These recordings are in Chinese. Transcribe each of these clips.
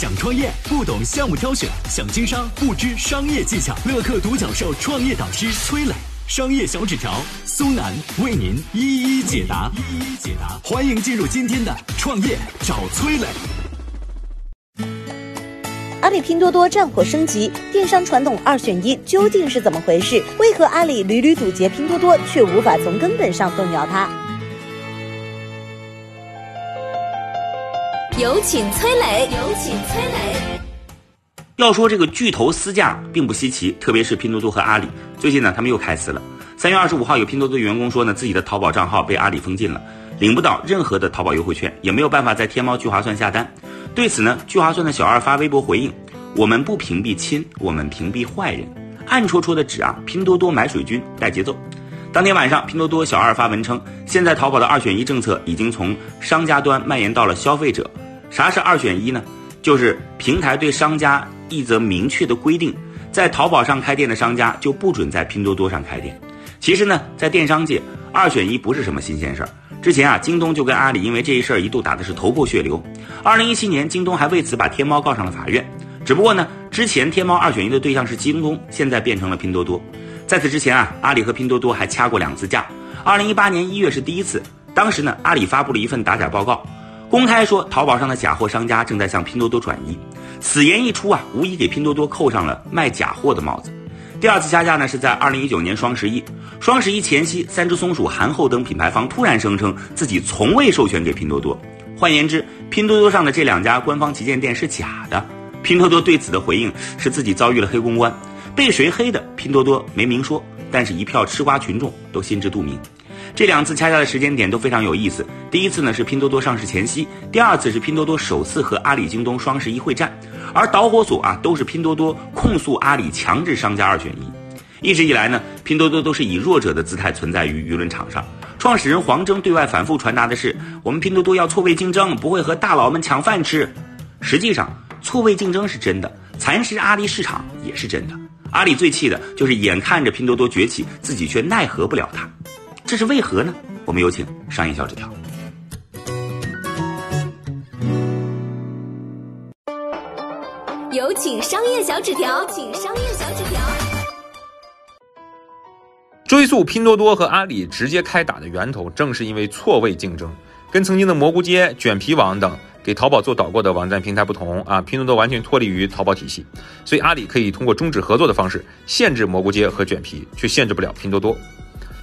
想创业不懂项目挑选，想经商不知商业技巧。乐客独角兽创业导师崔磊，商业小纸条苏南为您一一解答。一一解答，欢迎进入今天的创业找崔磊。阿里拼多多战火升级，电商传统二选一究竟是怎么回事？为何阿里屡屡堵截拼多多，却无法从根本上动摇它？有请崔磊。有请崔磊。要说这个巨头私价并不稀奇，特别是拼多多和阿里。最近呢，他们又开撕了。三月二十五号，有拼多多员工说呢，自己的淘宝账号被阿里封禁了，领不到任何的淘宝优惠券，也没有办法在天猫聚划算下单。对此呢，聚划算的小二发微博回应：“我们不屏蔽亲，我们屏蔽坏人。”暗戳戳的指啊，拼多多买水军带节奏。当天晚上，拼多多小二发文称，现在淘宝的二选一政策已经从商家端蔓延到了消费者。啥是二选一呢？就是平台对商家一则明确的规定，在淘宝上开店的商家就不准在拼多多上开店。其实呢，在电商界，二选一不是什么新鲜事儿。之前啊，京东就跟阿里因为这一事儿一度打的是头破血流。二零一七年，京东还为此把天猫告上了法院。只不过呢，之前天猫二选一的对象是京东，现在变成了拼多多。在此之前啊，阿里和拼多多还掐过两次架。二零一八年一月是第一次，当时呢，阿里发布了一份打假报告。公开说，淘宝上的假货商家正在向拼多多转移。此言一出啊，无疑给拼多多扣上了卖假货的帽子。第二次加价呢，是在二零一九年双十一。双十一前夕，三只松鼠、韩后等品牌方突然声称自己从未授权给拼多多。换言之，拼多多上的这两家官方旗舰店是假的。拼多多对此的回应是自己遭遇了黑公关，被谁黑的？拼多多没明说，但是一票吃瓜群众都心知肚明。这两次掐架的时间点都非常有意思。第一次呢是拼多多上市前夕，第二次是拼多多首次和阿里、京东双十一会战，而导火索啊都是拼多多控诉阿里强制商家二选一。一直以来呢，拼多多都是以弱者的姿态存在于舆论场上。创始人黄峥对外反复传达的是，我们拼多多要错位竞争，不会和大佬们抢饭吃。实际上，错位竞争是真的，蚕食阿里市场也是真的。阿里最气的就是眼看着拼多多崛起，自己却奈何不了它。这是为何呢？我们有请商业小纸条。有请商业小纸条，请商业小纸条。追溯拼多多和阿里直接开打的源头，正是因为错位竞争。跟曾经的蘑菇街、卷皮网等给淘宝做导购的网站平台不同啊，拼多多完全脱离于淘宝体系，所以阿里可以通过终止合作的方式限制蘑菇街和卷皮，却限制不了拼多多。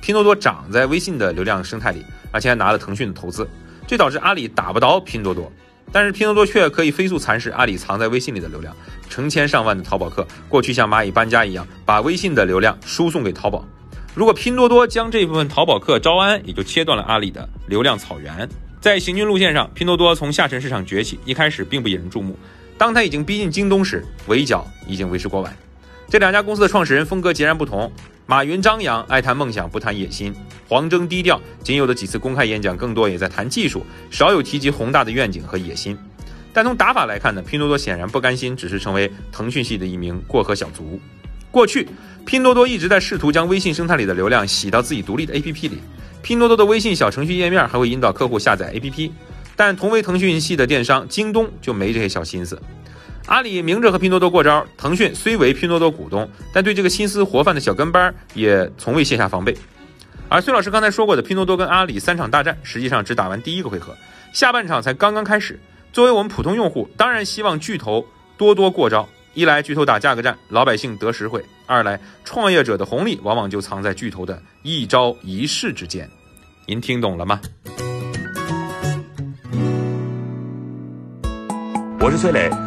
拼多多长在微信的流量生态里，而且还拿了腾讯的投资，这导致阿里打不倒拼多多，但是拼多多却可以飞速蚕食阿里藏在微信里的流量，成千上万的淘宝客过去像蚂蚁搬家一样，把微信的流量输送给淘宝。如果拼多多将这部分淘宝客招安，也就切断了阿里的流量草原。在行军路线上，拼多多从下沉市场崛起，一开始并不引人注目。当它已经逼近京东时，围剿已经为时过晚。这两家公司的创始人风格截然不同。马云张扬，爱谈梦想不谈野心；黄峥低调，仅有的几次公开演讲，更多也在谈技术，少有提及宏大的愿景和野心。但从打法来看呢，拼多多显然不甘心只是成为腾讯系的一名过河小卒。过去，拼多多一直在试图将微信生态里的流量洗到自己独立的 APP 里，拼多多的微信小程序页面还会引导客户下载 APP。但同为腾讯系的电商京东就没这些小心思。阿里明着和拼多多过招，腾讯虽为拼多多股东，但对这个心思活泛的小跟班也从未卸下防备。而崔老师刚才说过的，拼多多跟阿里三场大战，实际上只打完第一个回合，下半场才刚刚开始。作为我们普通用户，当然希望巨头多多过招。一来巨头打价格战，老百姓得实惠；二来创业者的红利往往就藏在巨头的一招一式之间。您听懂了吗？我是崔磊。